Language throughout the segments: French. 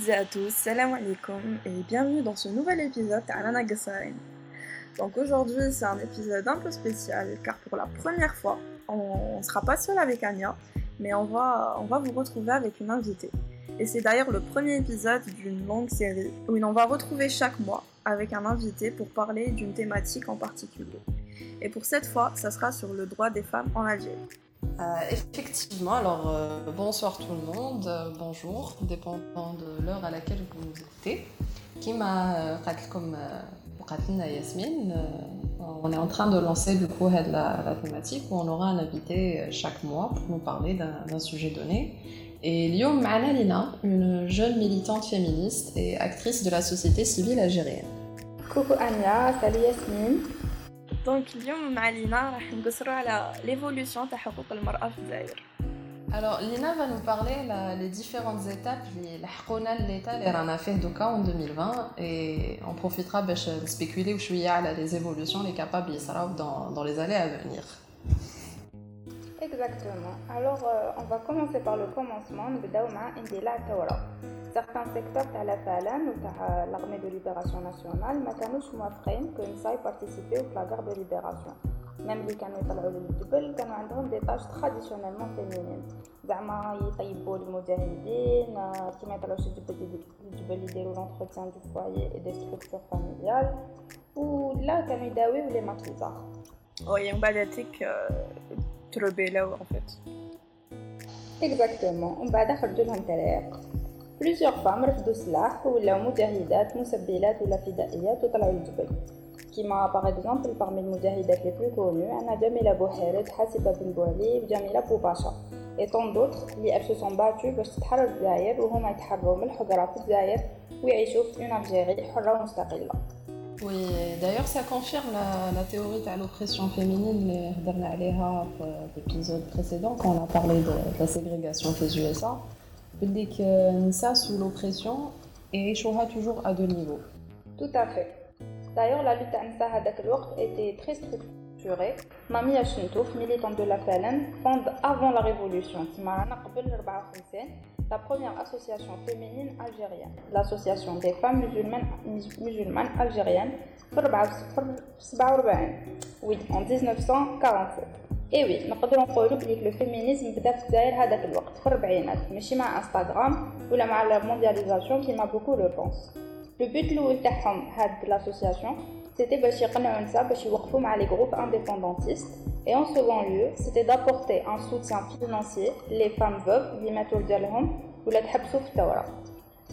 Toutes à tous, salam alaikum et bienvenue dans ce nouvel épisode d'Alana Donc aujourd'hui c'est un épisode un peu spécial car pour la première fois on ne sera pas seul avec Anya mais on va, on va vous retrouver avec une invitée. Et c'est d'ailleurs le premier épisode d'une longue série où on va retrouver chaque mois avec un invité pour parler d'une thématique en particulier. Et pour cette fois, ça sera sur le droit des femmes en Algérie. Euh, effectivement, alors euh, bonsoir tout le monde, euh, bonjour, dépendant de l'heure à laquelle vous écoutez. Qui m'a comme Yasmine, on est en train de lancer du coup la, la thématique où on aura un invité chaque mois pour nous parler d'un sujet donné. Et Lyon Lina, une jeune militante féministe et actrice de la société civile algérienne. Coucou Anya, salut Yasmine. دونك اليوم مع لينا راح نقصروا على ليفولوسيون تاع حقوق المرأة في الجزائر Alors, Lina va nous parler la, les différentes étapes, les حقونا l'état اللي رانا فيه دوكا en 2020 et on profitera باش نسبيكولي وشوية على les évolutions les capables يصراو dans, dans les années à venir. Exactement. Alors, euh, on va commencer par le commencement. نبداو مع اندلاع الثورة. Certains secteurs de la FALAN ou de l'armée de libération nationale ما كانوش موافقين que نساي participer à la guerre de libération. Même les كانوا يطلعوا للجبل كانوا عندهم des tâches traditionnellement féminines. زعما يطيبوا المجاهدين كيما يطلعوش الجبل الجبل يديروا l'entretien du foyer et des structures familiales ولا كانوا يداويو لي ماكيزار. وي من بعد هذيك تربيلاو en fait. Exactement. ومن بعد خرجوا لهم طريق. Plusieurs femmes رفضوا السلاح ولاو مجاهدات مسبلات ولا فدائيات وطلعوا الجبل كيما باغ اكزومبل parmi المجاهدات لي بلو كونو عندنا جميلة بوحيرد حاسبة بن بوعلي وجميلة بوباشا اي طون اللي elles se sont battues باش تتحرر الجزائر وهما يتحرروا من الحجرة في الجزائر ويعيشوا في اون الجيري حرة ومستقلة Oui, d'ailleurs, ça confirme la, théorie de l'oppression féminine, euh, l'épisode précédent, quand on a parlé de, la ségrégation des USA. Il dit que ça, sous l'oppression, échouera toujours à deux niveaux. Tout à fait. D'ailleurs, la lutte ANSA à était très structurée. Mamie Achintouf, militante de la FLN, fonde avant la révolution, la première association féminine algérienne, l'association des femmes musulmanes, musulmanes algériennes, oui, en 1947. اي وي نقدروا نقولوا بلي لو فيمينيزم بدا في الجزائر هذاك الوقت في الربعينات ماشي مع انستغرام ولا مع لا موندياليزاسيون كيما بوكو لو بونس لو بوت الاول تاعهم هاد لاسوسياسيون سيتي باش يقنعوا النساء باش يوقفوا مع لي جروب انديبوندونتيست et en second lieu c'était d'apporter un soutien financier les femmes veuves اللي ماتوا رجالهم ولا تحبسوا في الثوره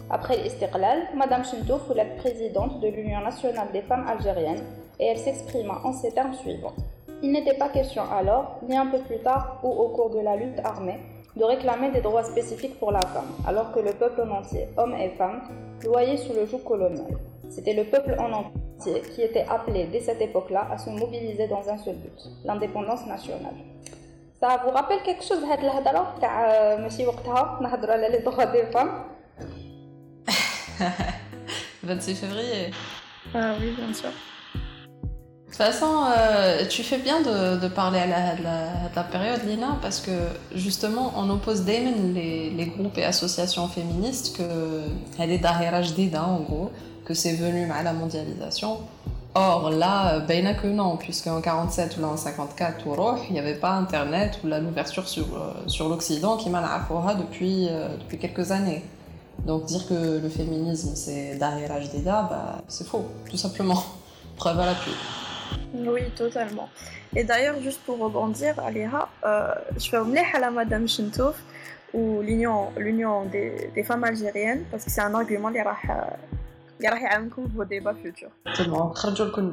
Après l'istiqlal, Madame Chintouf la présidente de l'Union nationale des femmes algériennes et elle s'exprima en ces termes suivants. Il n'était pas question alors, ni un peu plus tard ou au cours de la lutte armée, de réclamer des droits spécifiques pour la femme, alors que le peuple en entier, hommes et femmes, loyait sous le joug colonial. C'était le peuple en entier qui était appelé dès cette époque-là à se mobiliser dans un seul but, l'indépendance nationale. Ça vous rappelle quelque chose هاد الهضره تاع ماشي وقتها نهضروا على les droits des femmes 26 février. Ah oui, bien sûr. De toute façon, euh, tu fais bien de, parler à la, période, Lina, parce que justement, on oppose Damon les, les groupes et associations féministes que elle est derrière en gros, que c'est venu à la mondialisation. Or là, ben que non, puisqu'en 47 ou en 54, il n'y avait pas Internet ou l'ouverture sur, euh, sur l'Occident qui m'a depuis, euh, depuis quelques années. Donc dire que le féminisme c'est derrière bah, c'est faux, tout simplement. Preuve à l'appui. Oui, totalement. Et d'ailleurs, juste pour rebondir, Aléha, euh, je fais à la Madame Shintouf ou l'Union des, des, femmes algériennes parce que c'est un argument qui va يعاونكم vos débats futurs. Tellement, خرجوا لكم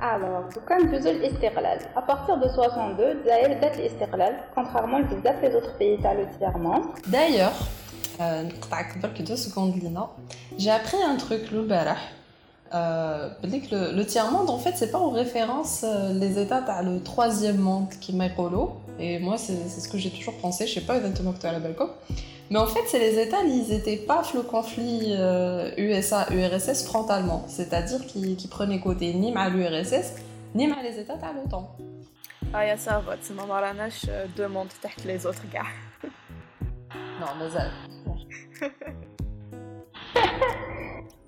Alors, quand ندوزو للاستقلال À partir de 62, الجزائر دات الاستقلال contrairement لبزاف les autres pays تاع le tiers-monde. D'ailleurs, نقطعك برك deux secondes Lina. J'ai appris un truc l'البارح euh, le, le tiers-monde, en fait, c'est pas en référence euh, les États à le troisième monde qui m'est Et moi, c'est ce que j'ai toujours pensé. Je sais pas exactement que tu as la Balco. mais en fait, c'est les États, ils étaient pas le conflit USA-URSS euh, frontalement. C'est-à-dire qu'ils qu prenaient côté ni mal l'URSS, ni mal les États à l'OTAN. Ah, ya ça va, c'est ma maranache demande les autres gars. non, mais ça.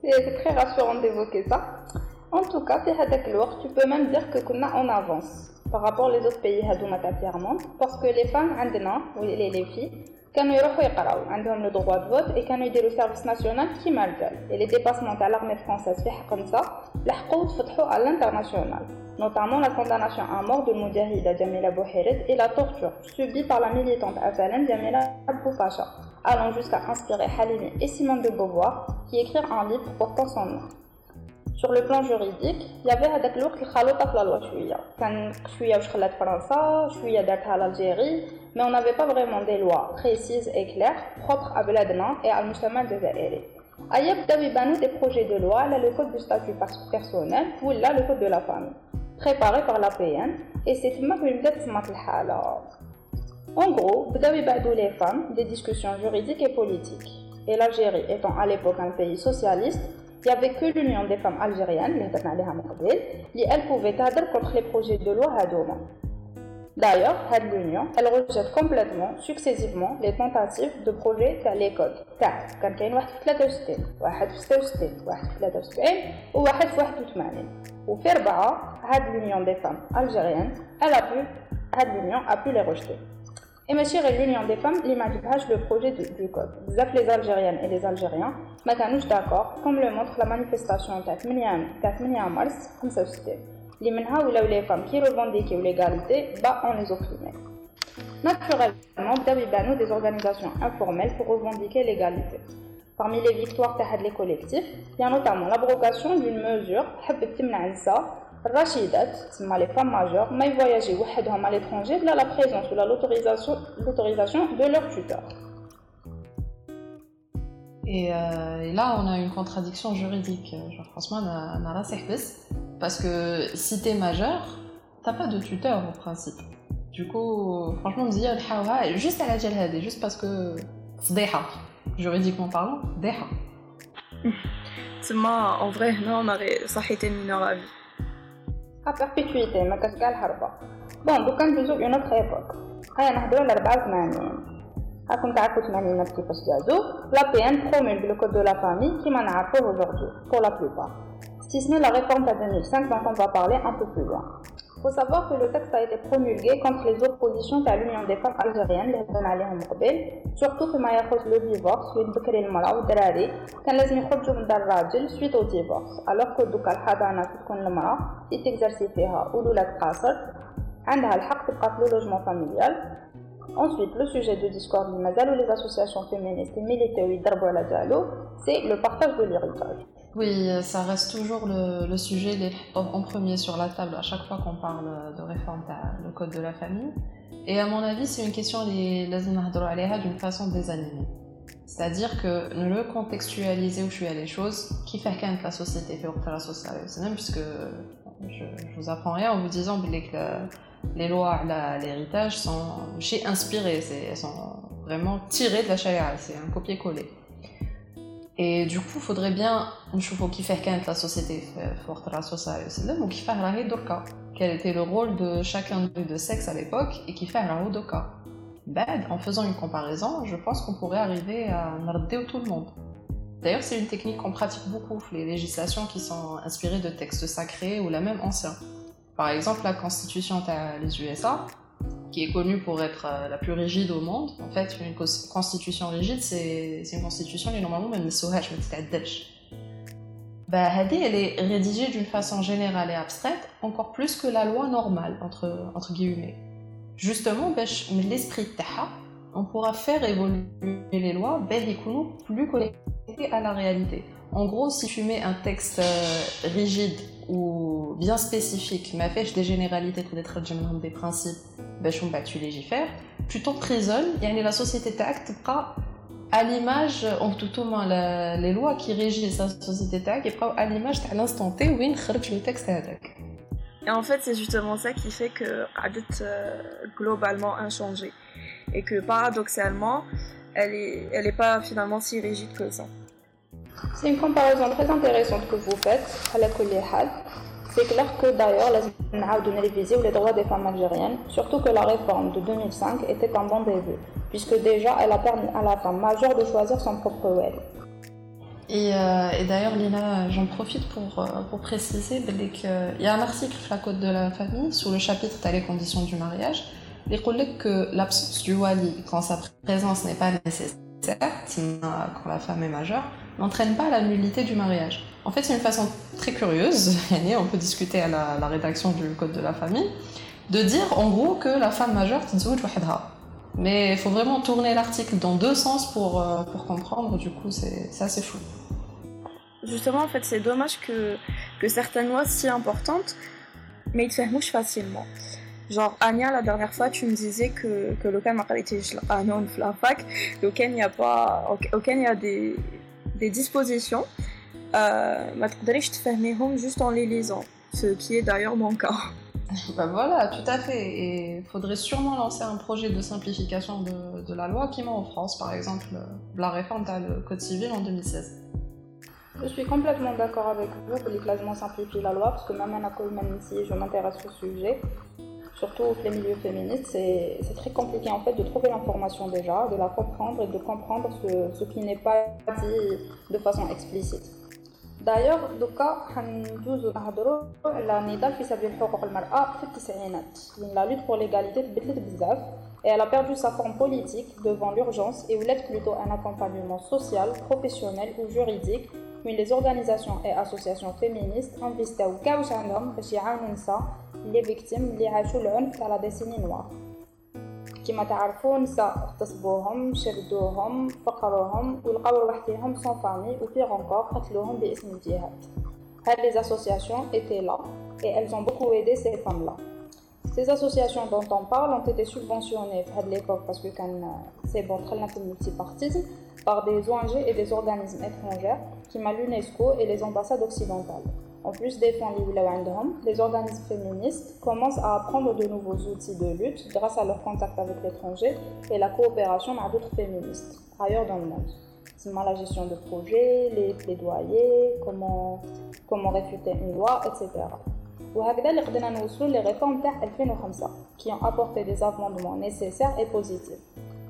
C'est très rassurant d'évoquer ça. En tout cas, tu peux même dire que qu'on a en avance par rapport aux autres pays tiers-monde parce que les femmes ou les filles كانوا يروحوا يقراو عندهم لو droit de vote et كانوا يديروا سيرفيس ناسيونال كيما الرجال et les dépassements تاع l'armée française في حق النساء لحقوا تفتحوا à l'international notamment la condamnation à mort de Moudjahida Jamila Bouhirit et la torture subie par la militante azalène Jamila Boufacha allant jusqu'à inspirer Halimi et Simone de Beauvoir qui écrirent un livre portant son nom sur le plan juridique il y avait هذاك الوقت الخلطه في لا لوا شويه كان شويه واش خلات فرنسا شويه دارتها l'Algérie mais on n'avait pas vraiment des lois précises et claires propres à بلادنا et à المجتمع الجزائري ايا بداو يبانو des projets de loi là le code du statut personnel ou là le code de la famille préparé par la PN et c'est تما فين بدات تسمات الحاله En gros, بداو يبعدوا les femmes des discussions juridiques et politiques. Et l'Algérie étant à l'époque un pays socialiste, il n'y avait que l'Union des femmes algériennes, qui elle pouvait adhérer contre les projets de loi Hadouma. D'ailleurs, cette union, elle rejette complètement, successivement, les tentatives de projet à l'école. Car, quand il y a une واحد في 63, واحد في 66, واحد في 73 وواحد في 81. وفي أربعة, هاد l'union des femmes algériennes, elle a pu, هاد l'union a pu les rejeter. et chère l'Union des femmes, l'image le projet du code. les Algériennes et les Algériens, mais d'accord, comme le montre la manifestation de 8 mars 65. Les menha ou les femmes qui revendiquent l'égalité, bah on les opprimait. Naturellement, nous des organisations informelles pour revendiquer l'égalité. Parmi les victoires de les collectifs, il y a notamment l'abrogation d'une mesure, Rachidat, les femmes majeures, mais voyager à l'étranger via la présence ou l'autorisation de leur tuteur. Et, euh, et, là, on a une contradiction juridique. Genre, franchement, on a parce que si t'es majeur, t'as pas de tuteur au principe. Du coup, franchement, on me dit, juste à la djihad, juste parce que c'est juridiquement parlant, deha. C'est moi, en vrai, non, on aurait, ça été mineur à vie à perpétuité ما كاش كاع الحربة بون دوكا ندوزو اون اوتر ايبوك هيا نهضرو على 84 راكم تعرفوا الثمانينات كيفاش جازو لا بي ان برومولغ لو كود دو لا فامي كيما نعرفوه aujourd'hui pour la plupart si ce n'est la réforme de 2005 dont on va parler un peu plus loin faut savoir que le texte a été promulgué contre les oppositions à l'Union des femmes algériennes اللي هضرنا عليهم قبل surtout فيما يخص le divorce وين بكري المرأة والدراري كان لازم يخرجوا من دار الراجل suite au divorce alors que دوكا الحضانة تكون المرأة اللي تكزرسي فيها والولاد قاصر عندها الحق تبقى في لو لوجمون فاميليال Ensuite, le sujet de discorde مازالو les associations féministes militaires يضربوا على جالو c'est le partage de l'héritage. Oui, ça reste toujours le, sujet en premier sur la table à chaque fois qu'on parle de réforme le code de la famille. Et à mon avis, c'est une question d'une façon désanimée. C'est-à-dire que le contextualiser où je suis à les choses, qui fait quand la société fait la société, puisque je, je vous apprends rien en vous disant que les lois, l'héritage sont inspirées, elles sont vraiment tirées de la charia, c'est un copier-coller. Et du coup, il faudrait bien نشوفوا كيفاه كانت la société في وقت الرسول صلى الله عليه وسلم وكيفاه راهي دركا quel était le rôle de chacun des deux sexes à l'époque et كيفاه راهو دركا بعد en faisant une comparaison je pense qu'on pourrait arriver à نرديو tout le monde D'ailleurs, c'est une technique qu'on pratique beaucoup, les législations qui sont inspirées de textes sacrés ou la même anciens. Par exemple, la Constitution des USA, qui est connue pour être euh, la plus rigide au monde. En fait, une constitution rigide, c'est une constitution qui normalement même bah, elle est rédigée d'une façon générale et abstraite, encore plus que la loi normale, entre, guillemets. Justement, l'esprit de on pourra faire évoluer les lois plus connectées à la réalité. En gros, si tu mets un texte euh, rigide ou bien spécifique, mais fait des généralités, des principes, ben, tu légifères, tu t'emprisonnes, et la société d'acte à l'image, en tout au moins les lois qui régissent la société d'acte, à l'image à l'instant T où il le texte avec. Et en fait, c'est justement ça qui fait que Adet euh, globalement inchangé. Et que paradoxalement, elle n'est elle est pas finalement si rigide que ça. C'est une comparaison très intéressante que vous faites, à la C'est clair que d'ailleurs, les réviser les droits des femmes algériennes, surtout que la réforme de 2005 était un bon début, puisque déjà elle a permis à la femme majeure de choisir son propre web. Et, euh, et d'ailleurs, Lina, j'en profite pour, euh, pour préciser qu'il y a un article la Côte de la famille, sur le chapitre T'as les conditions du mariage, il dit que l'absence du wali, quand sa présence n'est pas nécessaire, quand la femme est majeure, n'entraîne pas la nullité du mariage. En fait, c'est une façon très curieuse, on peut discuter à la, rédaction du Code de la famille, de dire en gros que la femme majeure mais il faut vraiment tourner l'article dans deux sens pour, euh, pour comprendre, du coup c'est assez flou. Justement, en fait, c'est dommage que, que certaines lois si importantes, mais ils se facilement. Genre, Anya, la dernière fois, tu me disais que, que le cas m'a été la fac, auquel il y a pas, auquel il y a des, des dispositions, euh, je te fais juste en les lisant, ce qui est d'ailleurs mon cas. Ben voilà, tout à fait. Et il faudrait sûrement lancer un projet de simplification de, de la loi qui met en France, par exemple, la réforme du Code civil en 2016. Je suis complètement d'accord avec vous que les classements simplifient la loi, parce que même en ici, je m'intéresse au sujet Surtout les milieux féministes, c'est très compliqué en fait de trouver l'information déjà, de la comprendre et de comprendre ce, ce qui n'est pas dit de façon explicite. دايوغ دوكا حندوزو نهضرو على النضال في سبيل حقوق المرأة في التسعينات وين لا لوت بور ليغاليتي تبدلت بزاف et elle a perdu sa forme politique devant l'urgence et voulait plutôt un accompagnement social, professionnel ou juridique mais les organisations et associations féministes investissent كاوش عندهم باش يعاونوا النساء les victimes اللي عاشوا العنف تاع la décennie noire كما تعرفوا نساء اغتصبوهم شردوهم فقروهم ولقاو وحدهم سون فامي وفي غونكور قتلوهم باسم الجهاد هاد les associations étaient là et elles ont beaucoup aidé ces femmes-là. Ces associations dont on parle ont été subventionnées à l'époque parce que c'est bon, très multipartisme par des ONG et des organismes étrangers qui m'a l'UNESCO et les ambassades occidentales. En plus des fonds les organismes féministes commencent à apprendre de nouveaux outils de lutte grâce à leur contact avec l'étranger et la coopération avec d'autres féministes ailleurs dans le monde. C'est la gestion de projets, les plaidoyers, comment, comment réfuter une loi, etc. les réformes 2005 qui ont apporté des amendements nécessaires et positifs,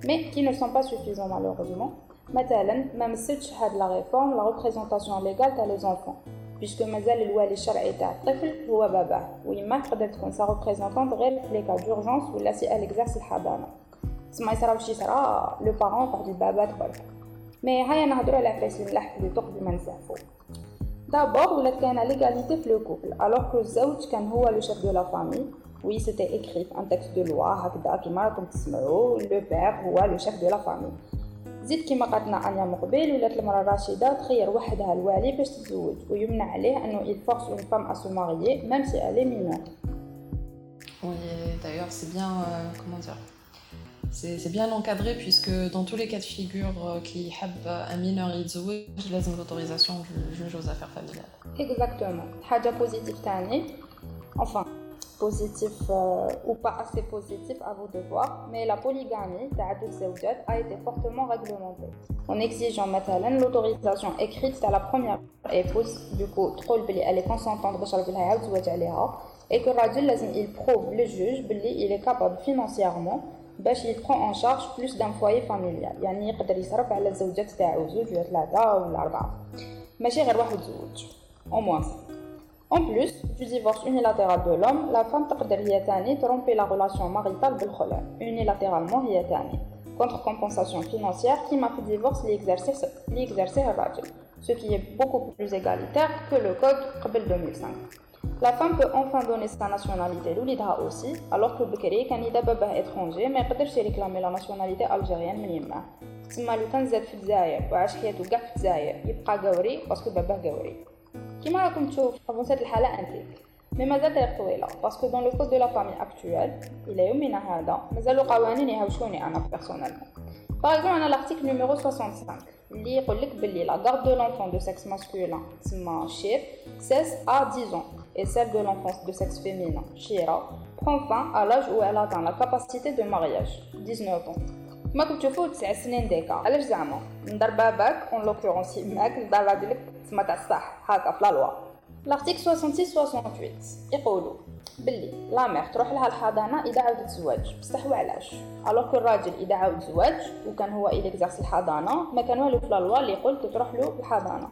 mais qui ne sont pas suffisants malheureusement. Maintenant, même si la réforme, la représentation légale des enfants puisque مازال الوالي الشرعي تاع الطفل هو باباه ويما تقدر تكون سا ريبريزونطونت غير في لي كا دورجونس ولا سي ال اكزارس الحضانه تسمى يصرا شي صرا لو بارون بعد البابات برك مي هيا نهضروا على الملح اللي قبل ما نزعفو دابور ولات كاينة ليغاليتي في لو كوبل الوغ كو الزوج كان هو لو شيف دو لا فامي وي سيتي اكري في ان تكست دو لوا هكذا كيما راكم تسمعوا لو بير هو لو شيف دو لا فامي زيد كما قالتنا انيا مقبل ولات المراه راشده تخير وحدها الوالي باش تتزوج ويمنع عليه انه une femme à se marier même si elle est mineure Oui, d'ailleurs, c'est bien, euh, comment dire, c'est bien encadré puisque dans tous les cas de figure euh, qui حب un mineur يتزوج لازم l'autorisation du juge aux affaires familiales. Exactement. حاجة بوزيتيف ثاني enfin positif euh, ou pas assez positif à vous de voir, mais la polygamie a été fortement réglementée. En exigeant maintenant l'autorisation écrite à la première épouse, du coup, elle est consentante et que il prouve le juge il est capable financièrement باش il prend en charge plus d'un foyer familial يعني يقدر يصرف على الزوجات تاعو زوج ولا ثلاثة ولا أربعة ماشي غير واحد زوج au moins en plus du divorce unilatéral de l'homme, la femme تقدر هي تاني tromper la relation maritale بالخلع unilatéralement هي تاني contre compensation financière qui m'a fait divorce l'exercer الراجل ce qui est beaucoup plus égalitaire que le code قبل 2005 La femme peut enfin donner sa nationalité لوليدها aussi alors que بكري كان إذا باباه étranger ما يقدرش يريكلامي la nationalité algérienne من يماه تسمى لو كان زاد في الجزائر وعاش حياته كاع في الجزائر يبقى قوري باسكو باباه قوري كما راكم تشوف افونسات الحالة انتيك مي مازال تاريخ طويلة باسكو دون لو كود دو لا فامي اكتويل الى يومنا هذا مازالو قوانين يهوشوني انا بيرسونيلمون باغ اكزومبل انا لارتيكل نيميرو 65 اللي يقول لك بلي لا غارد دو لونفون دو سكس ماسكولين تسمى شير 16 ا 10 ans et celle de l'enfance de sexe féminin, Shira, prend fin à l'âge où elle atteint la capacité de mariage, 19 ans. ما كنت تشوفوا تسع سنين ديكا. علاش زعما؟ ندار باباك اون لوكورونس يماك ندار راجلك تسمى تاع الصح. هكا في لا لوا. L'article 66-68 يقولوا باللي لا مير تروح لها الحضانة إذا عاودت تزواج بصح وعلاش؟ الوغ الراجل إذا عاود زواج وكان هو إليكزارس الحضانة ما كان والو في لا لوا اللي يقول تروح له الحضانة.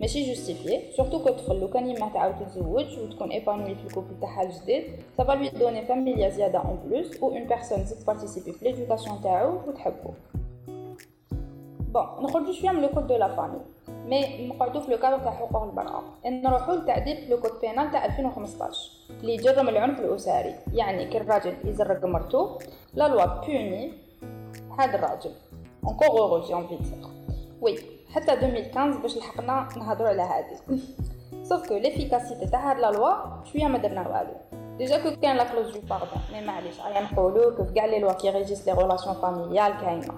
ماشي جوستيفيي سورتو كو طفل لو كان يما تعاود تتزوج وتكون ايبانوي في الكوبل تاعها الجديد. سافا لوي دوني فاميليا زياده اون بلوس و اون بيرسون تزيد بارتيسيبي في ليدوكاسيون تاعو وتحبو بون نخرجو شوية من لو كود دو لا فامي مي نقعدو في لو كادر تاع حقوق المرأة نروحو لتعديل لو كود بينال تاع 2015 اللي يجرم العنف الأسري. يعني كي الراجل يزرق مرتو. لا لوا بوني هذا الراجل. J'ai envie de dire. وي حتى 2015 باش لحقنا نهضروا على هذه. سوف كو ليفيكاسيتي تاع هاد لا لوا شوية ما درنا والو ديجا كو كان لا كلوز دو باردون مي معليش ايا نقولو كو كاع لي لوا كي ريجيس لي غولاسيون فاميليال كاينة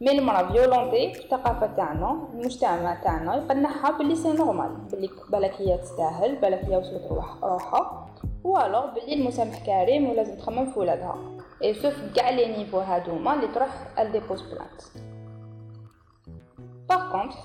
مي المرا فيولونتي في الثقافه تاعنا المجتمع تاعنا يقنعها بلي سي نورمال بلي بالك هي تستاهل بالك هي وصلت روح روحها والوغ بلي المسامح كريم ولازم تخمم في ولادها اي سوف كاع لي نيفو هادوما اللي تروح ال ديبوز بلانت باغ كونطخ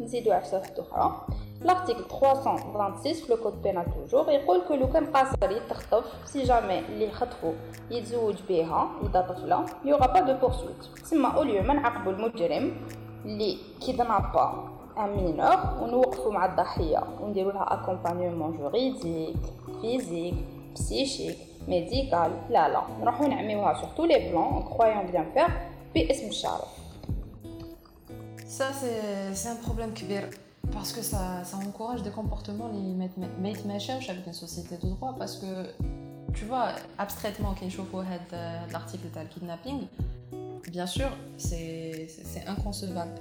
نزيدو عفسه واحده اخرى لارتيكل 326 في لو كود بينال توجور يقول كو لو كان قاصر يتخطف سي جامي اللي خطفو يتزوج بها اذا طفله يوغا با دو بورسويت تسمى اوليو ما نعاقبو المجرم اللي كيدنابا ان مينور ونوقفو مع الضحيه ونديرو لها اكومبانيمون جوريديك فيزيك بسيشيك ميديكال لا لا نروحو نعميوها sur tous les plans en croyant bien faire باسم الشرف Ça, c'est un problème كبير parce que ça, ça encourage des comportements qui mettent avec une société de droit parce que tu vois abstraitement qui نشوفوا هذا l'article تاع kidnapping bien sûr c'est inconcevable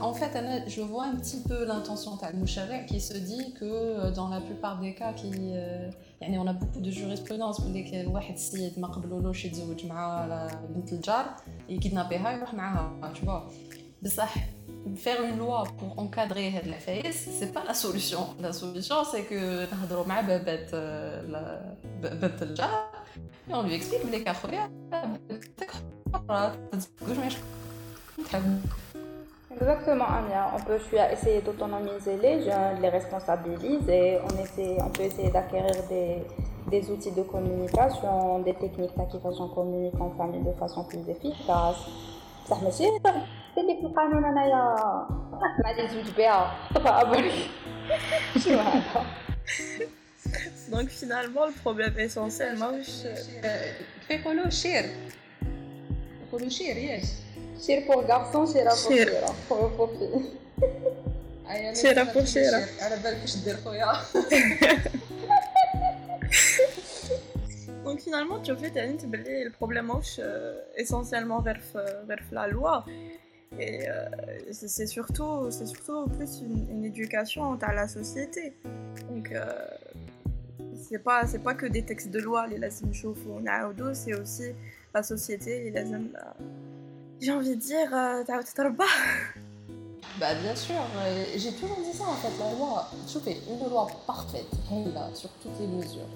en fait, je vois un petit peu l'intention de qui se dit que euh, dans la plupart des cas, qui, euh, on a beaucoup de jurisprudence pour lesquelles واحد السيد ما قبلولوش يتزوج مع بنت الجار يكيدنابيها يروح معاها tu vois بصح faire une loi pour encadrer la face, c'est pas la solution. La solution, c'est que نهضروا مع بابات بابات الجار et on lui explique بلي كاخويا Exactement, Anya. On peut essayer d'autonomiser les jeunes, les responsabiliser. On, essaie, on peut essayer d'acquérir des, des, outils de communication, des techniques d'acquisition communique en famille de façon plus efficace. Ça me اللي في القانون انايا ما نزوج بها فابري شنو هذا Donc finalement, le problème essentiel, ماهوش كيقولوا شير يقولوا شير ياك شير بور غارسون شيرا بور شيرا بور بور شيرا بور شيرا على بالك واش دير خويا Donc finalement, tu as fait le problème essentiellement vers, vers la loi. Et euh, c'est surtout, surtout plus une, éducation à la société. Donc, euh, c'est pas, pas que des textes de loi, les lazim ou c'est aussi la société, les lazim. Euh, j'ai envie de dire, t'as pas bah bien sûr, j'ai toujours dit ça en fait, la loi, fais une loi parfaite, là, sur toutes les mesures.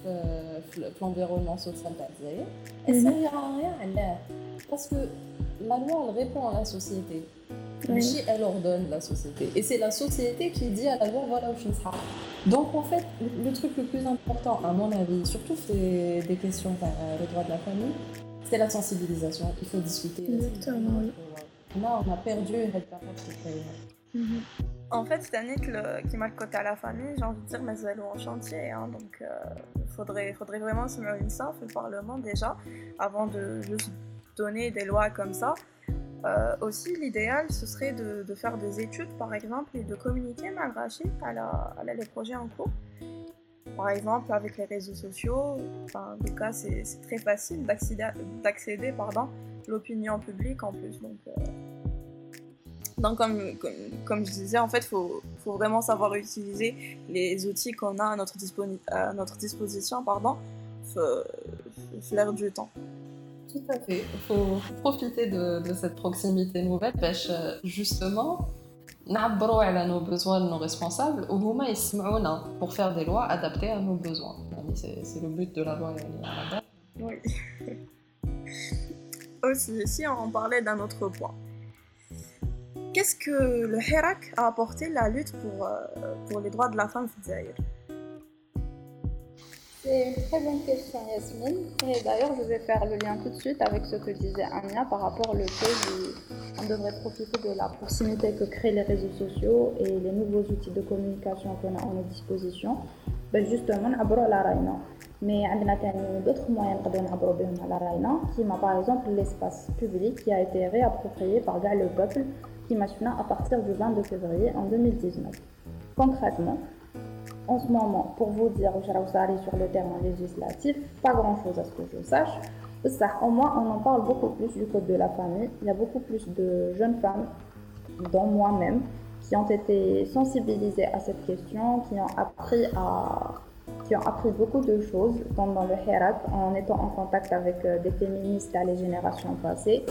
تحطيها في الجزائر في l'environnement social تاع الجزائر et ça ira rien علاه parce que la loi, elle répond à la société. Oui. elle ordonne la société. Et c'est la société qui dit à la loi, voilà où je serai. Donc, en fait, le truc le plus important, à mon avis, surtout c'est des questions par euh, le droit de la famille, c'est la sensibilisation. Il faut discuter. Exactement, oui. Là, on a perdu cette mm En fait, cette année qui m'a le côté à la famille, j'ai envie de dire, mais elle en chantier. Hein, donc, il euh, faudrait, faudrait vraiment se mettre une ça, le Parlement déjà, avant de juste donner des lois comme ça. Euh, aussi, l'idéal, ce serait de, faire des études, par exemple, et de communiquer malgré à, la, à les projets en cours. Par exemple, avec les réseaux sociaux, enfin, en tout cas, c'est très facile d'accéder à l'opinion publique en plus. Donc, euh, donc comme, comme, comme, je disais, en fait, il faut, faut, vraiment savoir utiliser les outils qu'on a à notre, à notre disposition, pardon, l'air du temps. Tout à fait. Il faut profiter de, de, cette proximité nouvelle parce euh, justement نعبروا على nos besoins de nos responsables وهما يسمعونا pour faire des lois adaptées à nos besoins. C'est le but de la loi Oui. Aussi, si on parlait d'un autre point. qu'est-ce que le Hirak a apporté la lutte pour, euh, pour les droits de la femme au Zaïre C'est une très bonne question, Yasmine. Et d'ailleurs, je vais faire le lien tout de suite avec ce que disait Anya par rapport au fait qu'on devrait profiter de la proximité que créent les réseaux sociaux et les nouveaux outils de communication qu'on a à nos dispositions. Ben justement, on la raina. Mais on a d'autres moyens de à la raina, qui par exemple l'espace public qui a été réapproprié par le peuple m'a à partir du 22 février en 2019. Concrètement, en ce moment, pour vous dire, suis sur le terrain législatif, pas grand chose à ce que je sache. Ça, au moins, on en parle beaucoup plus du code de la famille. Il y a beaucoup plus de jeunes femmes, dont moi-même, qui ont été sensibilisées à cette question, qui ont appris à qui ont appris beaucoup de choses dans, le Herat en étant en contact avec euh, des féministes à les générations passées,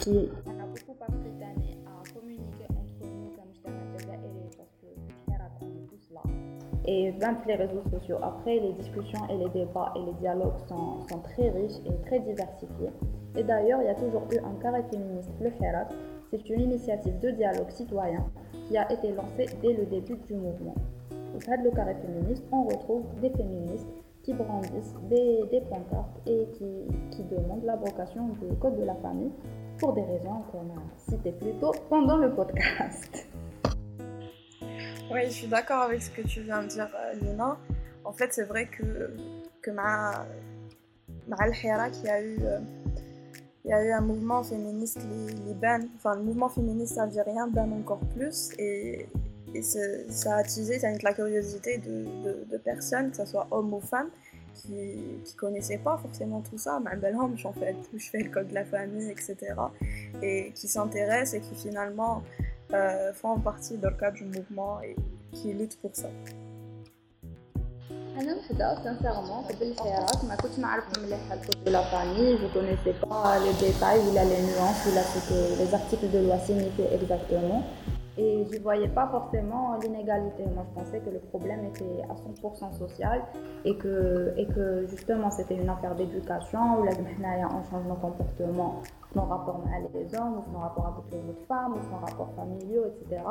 qui Et 20 les réseaux sociaux. Après, les discussions et les débats et les dialogues sont, sont très riches et très diversifiés. Et d'ailleurs, il y a toujours eu un carré féministe, le Herat. C'est une initiative de dialogue citoyen qui a été lancée dès le début du mouvement. Au cadre le carré féministe, on retrouve des féministes qui brandissent des, des pancartes et qui, qui demandent l'abrogation du code de la famille pour des raisons qu'on a citées plus tôt pendant le podcast. Oui, je suis d'accord avec ce que tu viens de dire, euh, Lina. En fait, c'est vrai que, que ma, ma Hira, qui a eu, euh, il y a eu un mouvement féministe liban, enfin le mouvement féministe algérien ban encore plus et, et ça a attisé ça la curiosité de, de, personnes, que ce soit hommes ou femmes, qui ne connaissaient pas forcément tout ça, mais ben je fais je fais le code de la famille, etc. Et qui s'intéressent et qui finalement euh, font partie dans le cadre du mouvement et qui luttent pour ça. أنا وحدة sincèrement قبل الخيارات ما كنتش نعرف مليح الكود دو لا فامي جو كونيسي با لي ديتاي ولا لي نيوانس ولا سو كو لي زارتيكل دو لوا سيغنيفي اكزاكتومون Et je ne voyais pas forcément l'inégalité. Moi, je pensais que le problème était à 100% social et que, et que justement, c'était une affaire d'éducation où là, on change nos comportements, nos rapports avec les hommes, nos rapports avec les autres femmes, nos rapports familiaux, etc.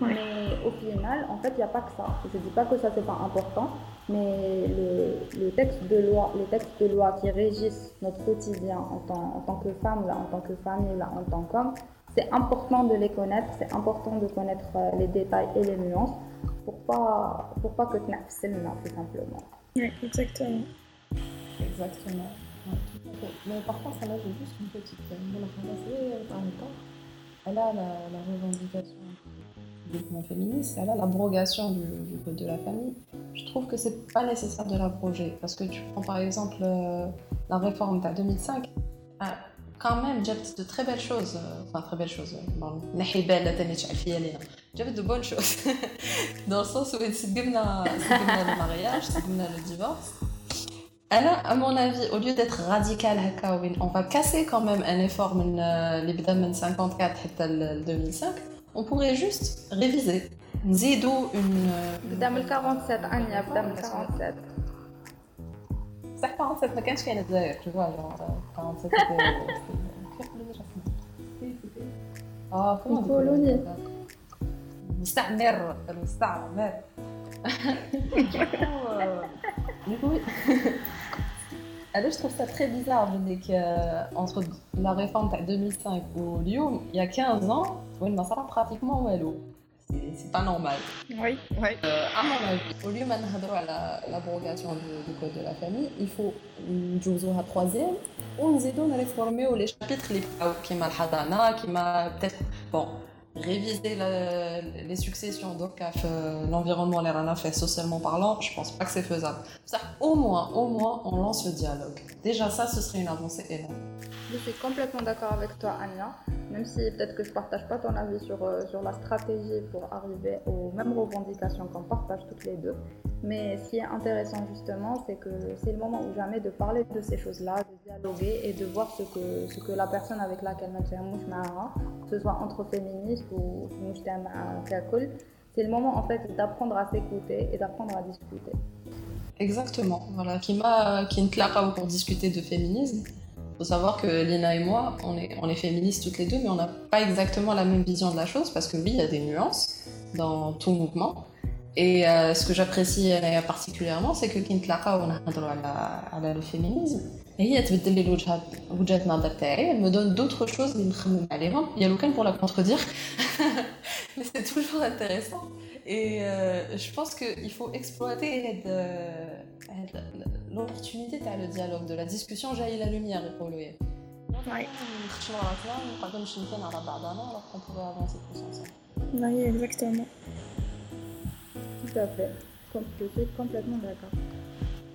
Mais au final, en fait, il n'y a pas que ça. Je ne dis pas que ça, c'est pas important, mais le, le, texte de loi, les textes de loi qui régissent notre quotidien en tant, en tant que femme, là, en tant que famille, là, en tant qu'homme, c'est important de les connaître, c'est important de connaître euh, les détails et les nuances pour pas, pour pas que tu n'aies tout simplement. Oui, exactement. Exactement. Mais par contre, là, j'ai juste une petite. Euh, elle a la, la revendication du mouvement féministe, elle a l'abrogation du, code de la famille. Je trouve que c'est pas nécessaire de l'abroger parce que tu prends par exemple euh, la réforme de 2005 quand même, j'ai de très belles choses. Euh, enfin, très belles choses. J'avais de bonnes choses. Dans le sens où c'est le mariage, c'est le divorce. Alors, à mon avis, au lieu d'être radical, on va casser quand même un effort les 54 et 2005. On pourrait juste réviser. Zidou une. Dame 47, Anya, Dame 47. صح 47 ما كانش كاين الجزائر tu vois genre 47 اه كولوني مستعمر المستعمر Alors, je trouve ça très bizarre, que entre la réforme de 2005 ou Lyon, il y a 15 ans, on a pratiquement Wallo c'est pas normal. Oui, oui. Euh, à mon avis, au lieu de l'abrogation du, code de la famille, il faut jouer à troisième ou nous aidons à réformer les chapitres qui m'a qui m'a peut-être bon réviser les successions. Donc l'environnement les rana fait socialement parlant je pense pas que c'est faisable. Ça au moins au moins on lance le dialogue. Déjà ça ce serait une avancée énorme. Je suis complètement d'accord avec toi Anya même si peut-être que je partage pas ton avis sur, euh, sur la stratégie pour arriver aux mêmes revendications qu'on partage toutes les deux. Mais ce qui est intéressant justement, c'est que c'est le moment ou jamais de parler de ces choses-là, de dialoguer et de voir ce que, ce que la personne avec laquelle on que ce soit entre féministes ou c'est le moment en fait d'apprendre à s'écouter et d'apprendre à discuter. Exactement, voilà, qui m'a qui pour discuter de féminisme faut savoir que Lina et moi, on est, on est féministes toutes les deux, mais on n'a pas exactement la même vision de la chose parce que oui, il y a des nuances dans tout mouvement. Et euh, ce que j'apprécie particulièrement, c'est que quand on a le féminisme, هي تبدل لي الوجهات وجهه النظر تاعي elle me donne d'autres choses اللي نخمم عليهم il y a l'occasion pour la contredire mais c'est toujours intéressant et euh, je pense qu'il faut exploiter l'opportunité, tu as le dialogue, de la discussion jaillit la lumière, ouais. alors qu'on pourrait avancer plus ensemble. Oui, exactement. Tout à fait. Je suis complètement d'accord.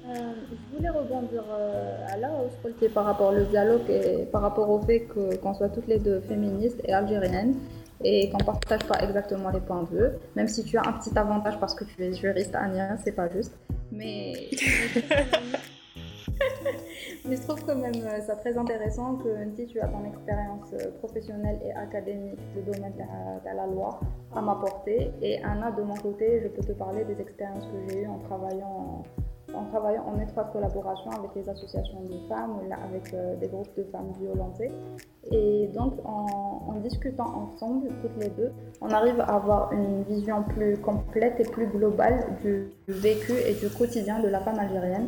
Euh, je voulais rebondir euh, à là où par rapport au dialogue et par rapport au fait qu'on soit toutes les deux féministes et algériennes et qu'on partage pas exactement les points de vue, même si tu as un petit avantage parce que tu es juriste, Ania, c'est pas juste. Mais... Mais je trouve quand même euh, ça très intéressant que si tu as ton expérience professionnelle et académique, le domaine de la loi, à m'apporter. Et Anna, de mon côté, je peux te parler des expériences que j'ai eues en travaillant en travaillant en étroite collaboration avec les associations de femmes avec euh, des groupes de femmes violentées. Et donc, en, discutant ensemble, toutes les deux, on arrive à avoir une vision plus complète et plus globale du, vécu et du quotidien de la femme algérienne.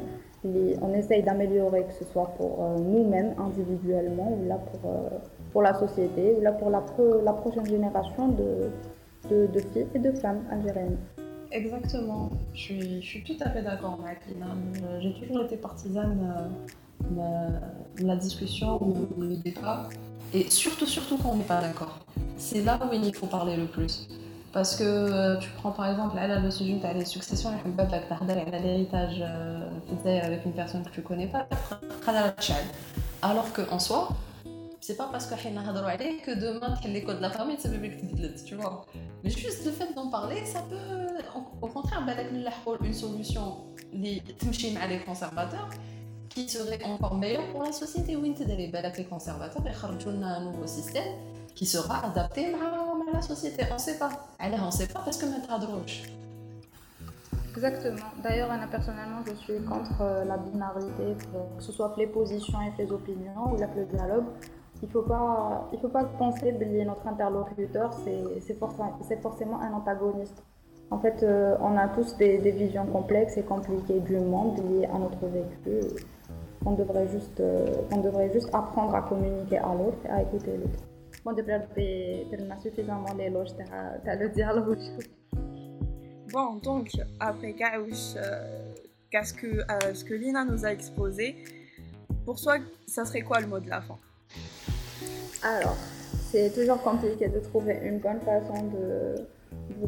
on essaye d'améliorer, que ce soit pour euh, nous-mêmes individuellement, ou euh, pour la société, ou là pour la, prochaine génération de filles et de femmes algériennes. Exactement, je suis, tout à fait d'accord Lina. J'ai toujours été partisane euh, de la discussion ou le débat, et surtout, surtout quand on n'est pas d'accord. C'est là où il faut parler le plus. Parce que euh, tu prends par exemple là, le sujet de les successions, l'héritage euh, avec une personne que tu connais pas, alors qu'en soi, c'est pas parce que que demain les codes de la famille c'est bébé tu vois. Mais juste le fait d'en parler ça peut au contraire une solution les conservateurs qui serait encore meilleure pour la société. Où les conservateurs et un nouveau système qui sera adapté à la société. On sait pas. Alors on sait pas parce que maintenant droche Exactement. D'ailleurs, personnellement, je suis contre euh, la binarité, que ce soit les positions et les opinions ou le dialogue il faut pas faut pas penser que notre interlocuteur c'est forcément, un antagoniste. En fait euh, on a tous des, visions complexes et compliquées du monde liées à notre vécu. On devrait juste euh, on devrait juste apprendre à communiquer à l'autre et à écouter l'autre. Bon de a suffisamment d'éloges as le dialogue. Bon donc après euh, qu'est-ce que ce que Lina nous a exposé pour toi ça serait quoi le mot de la fin? Alors, c'est toujours compliqué de trouver une bonne façon de,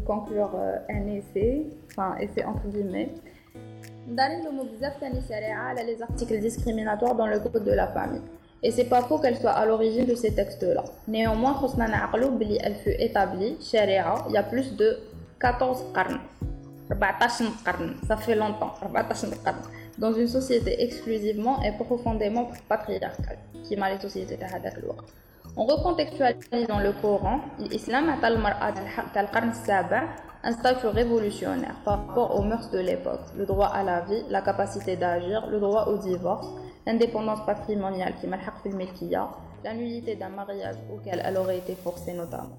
conclure euh, un essai, enfin essai entre guillemets. nous les articles discriminatoires dans le groupe de la famille. Et c'est pas faux qu'elle soit à l'origine de ces textes-là. Néanmoins, elle fut établie, il y a plus de 14 qarn. ça fait longtemps, dans une société exclusivement et profondément patriarcale, qui est les sociétés de en recontextualisant le Coran, l'islam a un statut révolutionnaire par rapport aux mœurs de l'époque, le droit à la vie, la capacité d'agir, le droit au divorce, l'indépendance patrimoniale qui m'a la nullité d'un mariage auquel elle aurait été forcée notamment.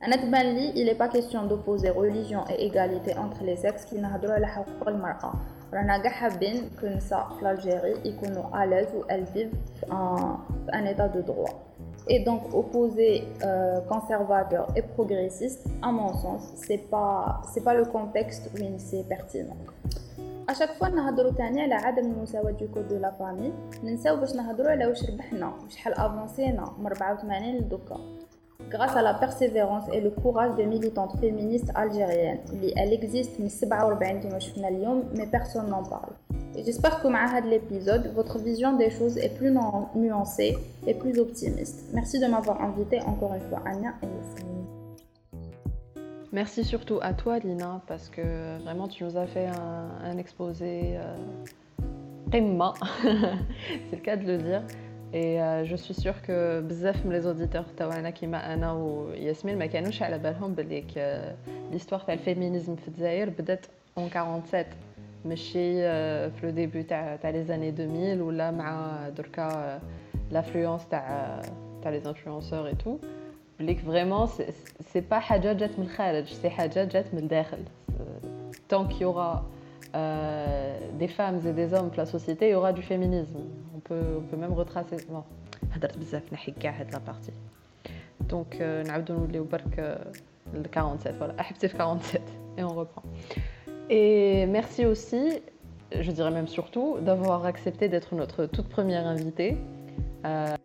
À il n'est pas question d'opposer religion et égalité entre les sexes qui n'a droit à la المرأة. رانا كاع حابين que في l'Algérie يكونوا à l'aise ou elles vivent en un état de droit. Et donc opposer euh, conservateur et progressiste, à mon sens, c'est pas c'est pas le contexte où c'est pertinent. À chaque fois نهضروا ثاني على عدم المساواة du code de la famille ننساو باش نهضروا على واش ربحنا وشحال افونسينا من 84 لدوكا grâce à la persévérance et le courage des militantes féministes algériennes. Elle existe من 47 كما شفنا اليوم mais personne n'en parle. Et j'espère que avec l'épisode, votre vision des choses est plus nuancée et plus optimiste. Merci de m'avoir invité encore une fois, Anya et Yasmine. Merci surtout à toi, Lina, parce que vraiment tu nous as fait un, exposé euh, c'est le cas de le dire. Et euh, je suis sûre que bzaf les auditeurs tawana kima ana ou Yasmine ma كانوش على بالهم باللي l'histoire du féminisme في الجزائر بدات en 47 ماشي في لو ديبي تاع تاع لي زاني 2000 ولا مع دركا لافلونس تاع تاع لي انفلونسور اي تو بليك فريمون سي با حاجه جات من الخارج سي حاجه جات من الداخل tant qu'il y aura euh, des femmes et des hommes dans la société, il y aura du féminisme. On peut, on peut même retracer. Bon, la partie. Donc, nous le 47. Voilà, 47. Et on reprend. Et merci aussi, je dirais même surtout, d'avoir accepté d'être notre toute première invitée. Euh,